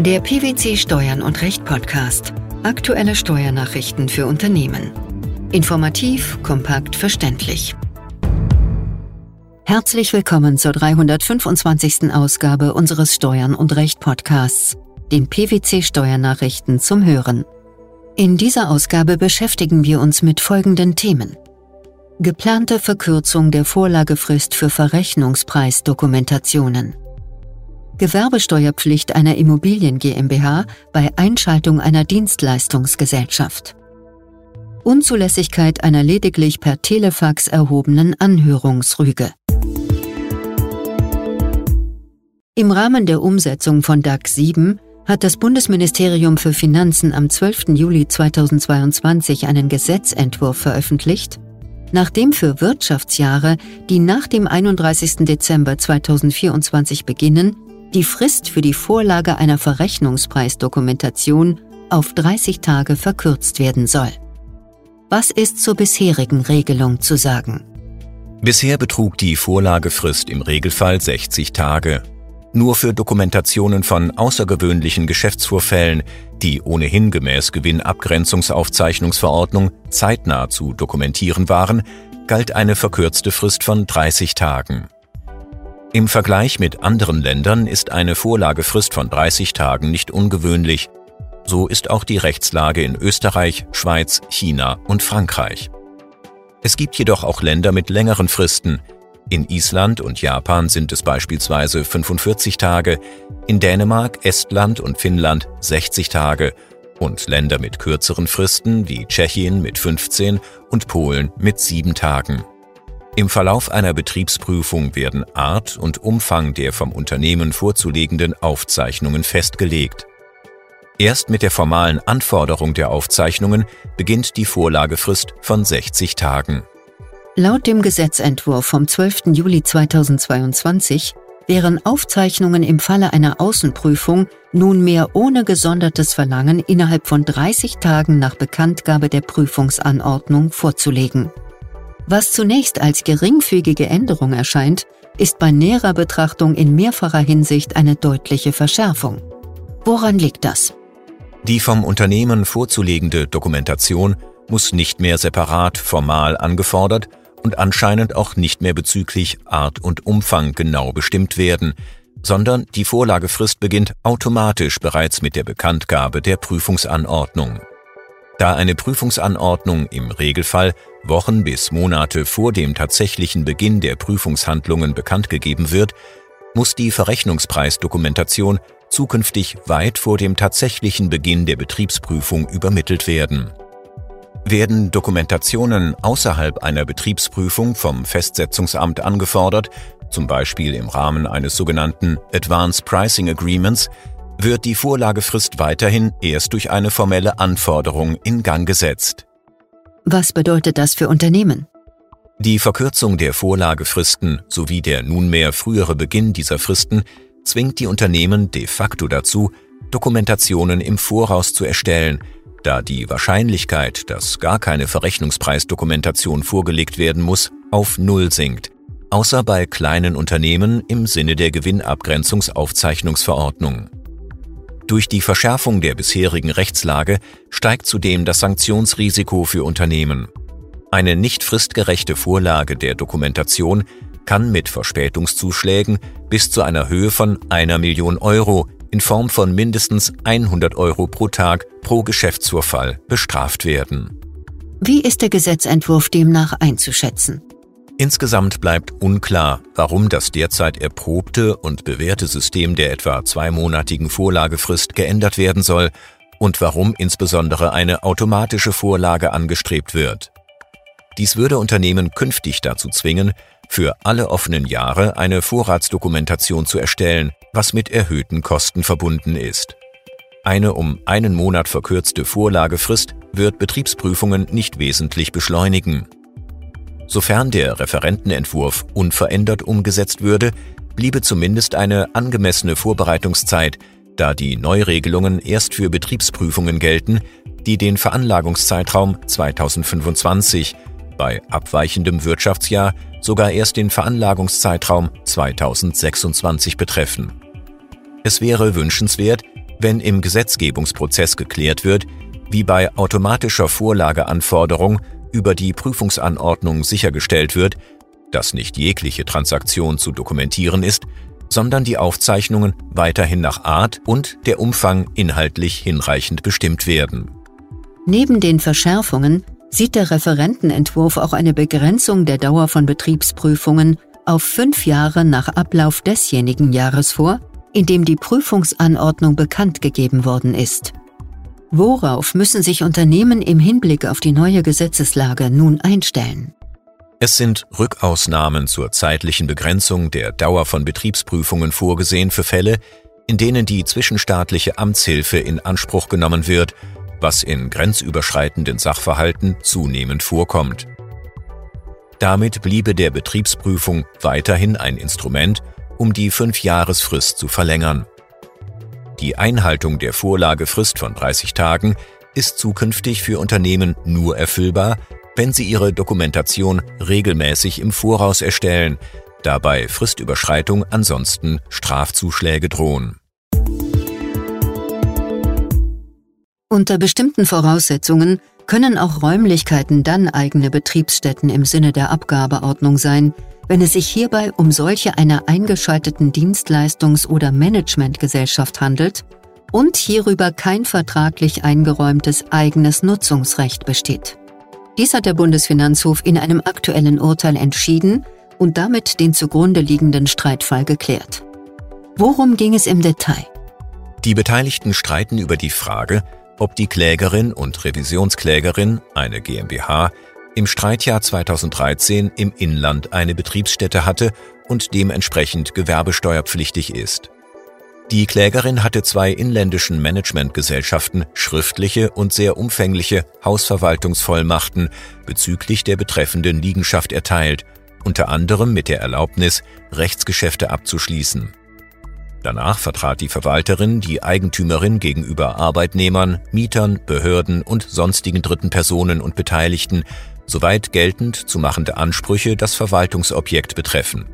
Der PwC Steuern und Recht Podcast. Aktuelle Steuernachrichten für Unternehmen. Informativ, kompakt, verständlich. Herzlich willkommen zur 325. Ausgabe unseres Steuern und Recht Podcasts, den PwC Steuernachrichten zum Hören. In dieser Ausgabe beschäftigen wir uns mit folgenden Themen. Geplante Verkürzung der Vorlagefrist für Verrechnungspreisdokumentationen. Gewerbesteuerpflicht einer Immobilien GmbH bei Einschaltung einer Dienstleistungsgesellschaft. Unzulässigkeit einer lediglich per Telefax erhobenen Anhörungsrüge. Im Rahmen der Umsetzung von DAG 7 hat das Bundesministerium für Finanzen am 12. Juli 2022 einen Gesetzentwurf veröffentlicht, nachdem für Wirtschaftsjahre, die nach dem 31. Dezember 2024 beginnen, die Frist für die Vorlage einer Verrechnungspreisdokumentation auf 30 Tage verkürzt werden soll. Was ist zur bisherigen Regelung zu sagen? Bisher betrug die Vorlagefrist im Regelfall 60 Tage. Nur für Dokumentationen von außergewöhnlichen Geschäftsvorfällen, die ohnehin gemäß Gewinnabgrenzungsaufzeichnungsverordnung zeitnah zu dokumentieren waren, galt eine verkürzte Frist von 30 Tagen. Im Vergleich mit anderen Ländern ist eine Vorlagefrist von 30 Tagen nicht ungewöhnlich. So ist auch die Rechtslage in Österreich, Schweiz, China und Frankreich. Es gibt jedoch auch Länder mit längeren Fristen. In Island und Japan sind es beispielsweise 45 Tage, in Dänemark, Estland und Finnland 60 Tage und Länder mit kürzeren Fristen wie Tschechien mit 15 und Polen mit 7 Tagen. Im Verlauf einer Betriebsprüfung werden Art und Umfang der vom Unternehmen vorzulegenden Aufzeichnungen festgelegt. Erst mit der formalen Anforderung der Aufzeichnungen beginnt die Vorlagefrist von 60 Tagen. Laut dem Gesetzentwurf vom 12. Juli 2022 wären Aufzeichnungen im Falle einer Außenprüfung nunmehr ohne gesondertes Verlangen innerhalb von 30 Tagen nach Bekanntgabe der Prüfungsanordnung vorzulegen. Was zunächst als geringfügige Änderung erscheint, ist bei näherer Betrachtung in mehrfacher Hinsicht eine deutliche Verschärfung. Woran liegt das? Die vom Unternehmen vorzulegende Dokumentation muss nicht mehr separat formal angefordert und anscheinend auch nicht mehr bezüglich Art und Umfang genau bestimmt werden, sondern die Vorlagefrist beginnt automatisch bereits mit der Bekanntgabe der Prüfungsanordnung. Da eine Prüfungsanordnung im Regelfall Wochen bis Monate vor dem tatsächlichen Beginn der Prüfungshandlungen bekannt gegeben wird, muss die Verrechnungspreisdokumentation zukünftig weit vor dem tatsächlichen Beginn der Betriebsprüfung übermittelt werden. Werden Dokumentationen außerhalb einer Betriebsprüfung vom Festsetzungsamt angefordert, zum Beispiel im Rahmen eines sogenannten Advanced Pricing Agreements, wird die Vorlagefrist weiterhin erst durch eine formelle Anforderung in Gang gesetzt. Was bedeutet das für Unternehmen? Die Verkürzung der Vorlagefristen sowie der nunmehr frühere Beginn dieser Fristen zwingt die Unternehmen de facto dazu, Dokumentationen im Voraus zu erstellen, da die Wahrscheinlichkeit, dass gar keine Verrechnungspreisdokumentation vorgelegt werden muss, auf Null sinkt, außer bei kleinen Unternehmen im Sinne der Gewinnabgrenzungsaufzeichnungsverordnung. Durch die Verschärfung der bisherigen Rechtslage steigt zudem das Sanktionsrisiko für Unternehmen. Eine nicht fristgerechte Vorlage der Dokumentation kann mit Verspätungszuschlägen bis zu einer Höhe von einer Million Euro in Form von mindestens 100 Euro pro Tag pro Geschäftsvorfall bestraft werden. Wie ist der Gesetzentwurf demnach einzuschätzen? Insgesamt bleibt unklar, warum das derzeit erprobte und bewährte System der etwa zweimonatigen Vorlagefrist geändert werden soll und warum insbesondere eine automatische Vorlage angestrebt wird. Dies würde Unternehmen künftig dazu zwingen, für alle offenen Jahre eine Vorratsdokumentation zu erstellen, was mit erhöhten Kosten verbunden ist. Eine um einen Monat verkürzte Vorlagefrist wird Betriebsprüfungen nicht wesentlich beschleunigen. Sofern der Referentenentwurf unverändert umgesetzt würde, bliebe zumindest eine angemessene Vorbereitungszeit, da die Neuregelungen erst für Betriebsprüfungen gelten, die den Veranlagungszeitraum 2025, bei abweichendem Wirtschaftsjahr sogar erst den Veranlagungszeitraum 2026 betreffen. Es wäre wünschenswert, Wenn im Gesetzgebungsprozess geklärt wird, wie bei automatischer Vorlageanforderung über die Prüfungsanordnung sichergestellt wird, dass nicht jegliche Transaktion zu dokumentieren ist, sondern die Aufzeichnungen weiterhin nach Art und der Umfang inhaltlich hinreichend bestimmt werden. Neben den Verschärfungen sieht der Referentenentwurf auch eine Begrenzung der Dauer von Betriebsprüfungen auf fünf Jahre nach Ablauf desjenigen Jahres vor, in dem die Prüfungsanordnung bekannt gegeben worden ist. Worauf müssen sich Unternehmen im Hinblick auf die neue Gesetzeslage nun einstellen? Es sind Rückausnahmen zur zeitlichen Begrenzung der Dauer von Betriebsprüfungen vorgesehen für Fälle, in denen die zwischenstaatliche Amtshilfe in Anspruch genommen wird, was in grenzüberschreitenden Sachverhalten zunehmend vorkommt. Damit bliebe der Betriebsprüfung weiterhin ein Instrument, um die Fünfjahresfrist zu verlängern. Die Einhaltung der Vorlagefrist von 30 Tagen ist zukünftig für Unternehmen nur erfüllbar, wenn sie ihre Dokumentation regelmäßig im Voraus erstellen, da bei Fristüberschreitung ansonsten Strafzuschläge drohen. Unter bestimmten Voraussetzungen können auch Räumlichkeiten dann eigene Betriebsstätten im Sinne der Abgabeordnung sein, wenn es sich hierbei um solche einer eingeschalteten Dienstleistungs- oder Managementgesellschaft handelt und hierüber kein vertraglich eingeräumtes eigenes Nutzungsrecht besteht. Dies hat der Bundesfinanzhof in einem aktuellen Urteil entschieden und damit den zugrunde liegenden Streitfall geklärt. Worum ging es im Detail? Die Beteiligten streiten über die Frage, ob die Klägerin und Revisionsklägerin, eine GmbH, im Streitjahr 2013 im Inland eine Betriebsstätte hatte und dementsprechend gewerbesteuerpflichtig ist. Die Klägerin hatte zwei inländischen Managementgesellschaften schriftliche und sehr umfängliche Hausverwaltungsvollmachten bezüglich der betreffenden Liegenschaft erteilt, unter anderem mit der Erlaubnis, Rechtsgeschäfte abzuschließen. Danach vertrat die Verwalterin die Eigentümerin gegenüber Arbeitnehmern, Mietern, Behörden und sonstigen dritten Personen und Beteiligten, soweit geltend zu machende Ansprüche das Verwaltungsobjekt betreffen.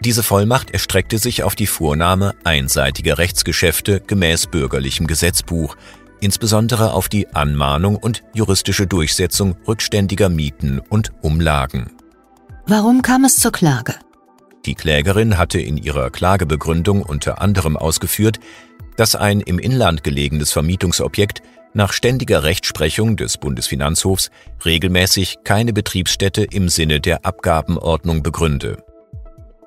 Diese Vollmacht erstreckte sich auf die Vornahme einseitiger Rechtsgeschäfte gemäß bürgerlichem Gesetzbuch, insbesondere auf die Anmahnung und juristische Durchsetzung rückständiger Mieten und Umlagen. Warum kam es zur Klage? Die Klägerin hatte in ihrer Klagebegründung unter anderem ausgeführt, dass ein im Inland gelegenes Vermietungsobjekt nach ständiger Rechtsprechung des Bundesfinanzhofs regelmäßig keine Betriebsstätte im Sinne der Abgabenordnung begründe.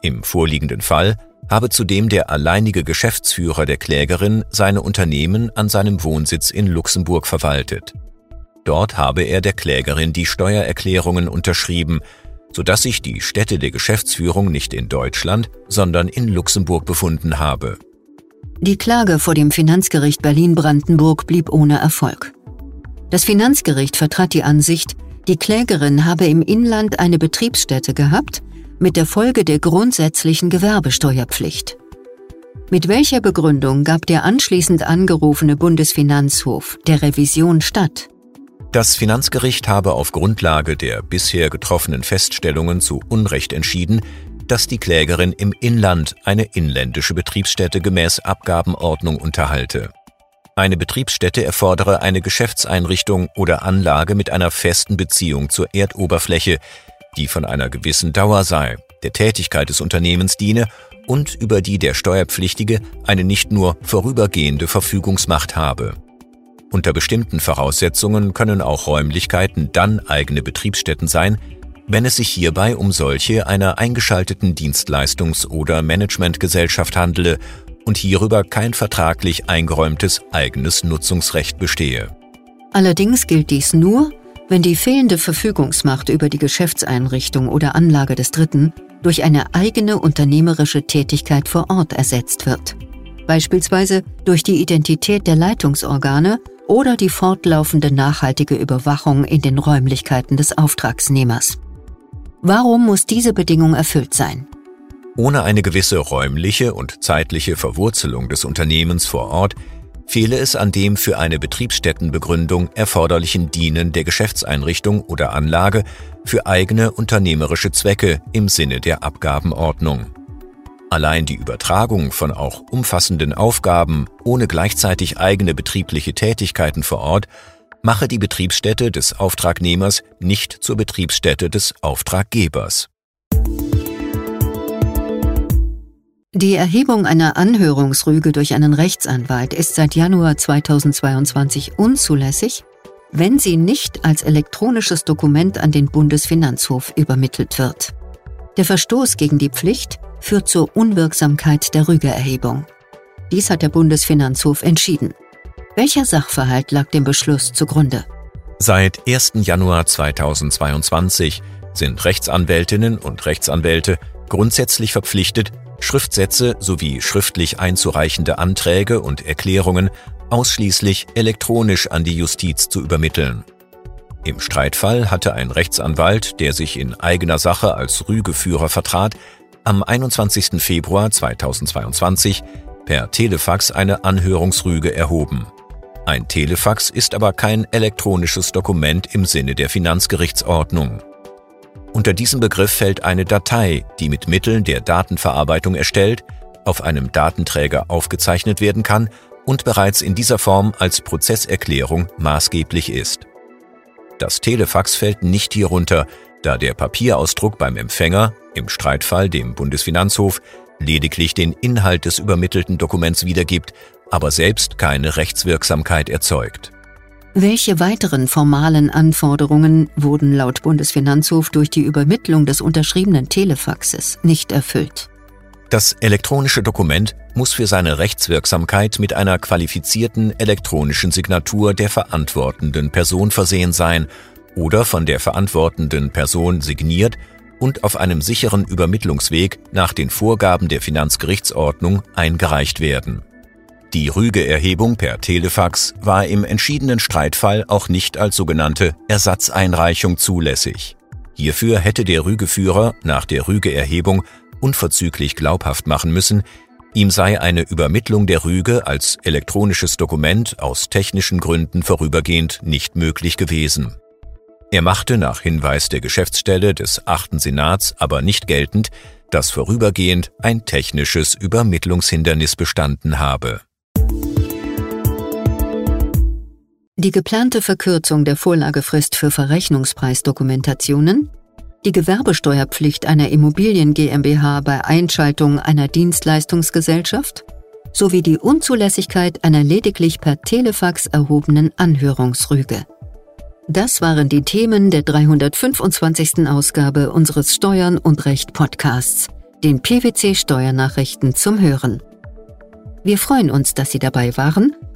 Im vorliegenden Fall habe zudem der alleinige Geschäftsführer der Klägerin seine Unternehmen an seinem Wohnsitz in Luxemburg verwaltet. Dort habe er der Klägerin die Steuererklärungen unterschrieben, sodass sich die Stätte der Geschäftsführung nicht in Deutschland, sondern in Luxemburg befunden habe. Die Klage vor dem Finanzgericht Berlin-Brandenburg blieb ohne Erfolg. Das Finanzgericht vertrat die Ansicht, die Klägerin habe im Inland eine Betriebsstätte gehabt, mit der Folge der grundsätzlichen Gewerbesteuerpflicht. Mit welcher Begründung gab der anschließend angerufene Bundesfinanzhof der Revision statt? Das Finanzgericht habe auf Grundlage der bisher getroffenen Feststellungen zu Unrecht entschieden, dass die Klägerin im Inland eine inländische Betriebsstätte gemäß Abgabenordnung unterhalte. Eine Betriebsstätte erfordere eine Geschäftseinrichtung oder Anlage mit einer festen Beziehung zur Erdoberfläche, die von einer gewissen Dauer sei, der Tätigkeit des Unternehmens diene und über die der Steuerpflichtige eine nicht nur vorübergehende Verfügungsmacht habe. Unter bestimmten Voraussetzungen können auch Räumlichkeiten dann eigene Betriebsstätten sein, wenn es sich hierbei um solche einer eingeschalteten Dienstleistungs- oder Managementgesellschaft handele und hierüber kein vertraglich eingeräumtes eigenes Nutzungsrecht bestehe. Allerdings gilt dies nur, wenn die fehlende Verfügungsmacht über die Geschäftseinrichtung oder Anlage des Dritten durch eine eigene unternehmerische Tätigkeit vor Ort ersetzt wird, beispielsweise durch die Identität der Leitungsorgane oder die fortlaufende nachhaltige Überwachung in den Räumlichkeiten des Auftragsnehmers. Warum muss diese Bedingung erfüllt sein? Ohne eine gewisse räumliche und zeitliche Verwurzelung des Unternehmens vor Ort fehle es an dem für eine Betriebsstättenbegründung erforderlichen Dienen der Geschäftseinrichtung oder Anlage für eigene unternehmerische Zwecke im Sinne der Abgabenordnung. Allein die Übertragung von auch umfassenden Aufgaben ohne gleichzeitig eigene betriebliche Tätigkeiten vor Ort mache die Betriebsstätte des Auftragnehmers nicht zur Betriebsstätte des Auftraggebers. Die Erhebung einer Anhörungsrüge durch einen Rechtsanwalt ist seit Januar 2022 unzulässig, wenn sie nicht als elektronisches Dokument an den Bundesfinanzhof übermittelt wird. Der Verstoß gegen die Pflicht führt zur Unwirksamkeit der Rügeerhebung. Dies hat der Bundesfinanzhof entschieden. Welcher Sachverhalt lag dem Beschluss zugrunde? Seit 1. Januar 2022 sind Rechtsanwältinnen und Rechtsanwälte grundsätzlich verpflichtet, Schriftsätze sowie schriftlich einzureichende Anträge und Erklärungen ausschließlich elektronisch an die Justiz zu übermitteln. Im Streitfall hatte ein Rechtsanwalt, der sich in eigener Sache als Rügeführer vertrat, am 21. Februar 2022 per Telefax eine Anhörungsrüge erhoben. Ein Telefax ist aber kein elektronisches Dokument im Sinne der Finanzgerichtsordnung. Unter diesem Begriff fällt eine Datei, die mit Mitteln der Datenverarbeitung erstellt, auf einem Datenträger aufgezeichnet werden kann und bereits in dieser Form als Prozesserklärung maßgeblich ist. Das Telefax fällt nicht hierunter, da der Papierausdruck beim Empfänger, im Streitfall dem Bundesfinanzhof, lediglich den Inhalt des übermittelten Dokuments wiedergibt, aber selbst keine Rechtswirksamkeit erzeugt. Welche weiteren formalen Anforderungen wurden laut Bundesfinanzhof durch die Übermittlung des unterschriebenen Telefaxes nicht erfüllt? Das elektronische Dokument muss für seine Rechtswirksamkeit mit einer qualifizierten elektronischen Signatur der verantwortenden Person versehen sein oder von der verantwortenden Person signiert und auf einem sicheren Übermittlungsweg nach den Vorgaben der Finanzgerichtsordnung eingereicht werden. Die Rügeerhebung per Telefax war im entschiedenen Streitfall auch nicht als sogenannte Ersatzeinreichung zulässig. Hierfür hätte der Rügeführer nach der Rügeerhebung unverzüglich glaubhaft machen müssen, ihm sei eine Übermittlung der Rüge als elektronisches Dokument aus technischen Gründen vorübergehend nicht möglich gewesen. Er machte nach Hinweis der Geschäftsstelle des achten Senats aber nicht geltend, dass vorübergehend ein technisches Übermittlungshindernis bestanden habe. Die geplante Verkürzung der Vorlagefrist für Verrechnungspreisdokumentationen, die Gewerbesteuerpflicht einer Immobilien GmbH bei Einschaltung einer Dienstleistungsgesellschaft sowie die Unzulässigkeit einer lediglich per Telefax erhobenen Anhörungsrüge. Das waren die Themen der 325. Ausgabe unseres Steuern und Recht Podcasts, den PwC Steuernachrichten zum Hören. Wir freuen uns, dass Sie dabei waren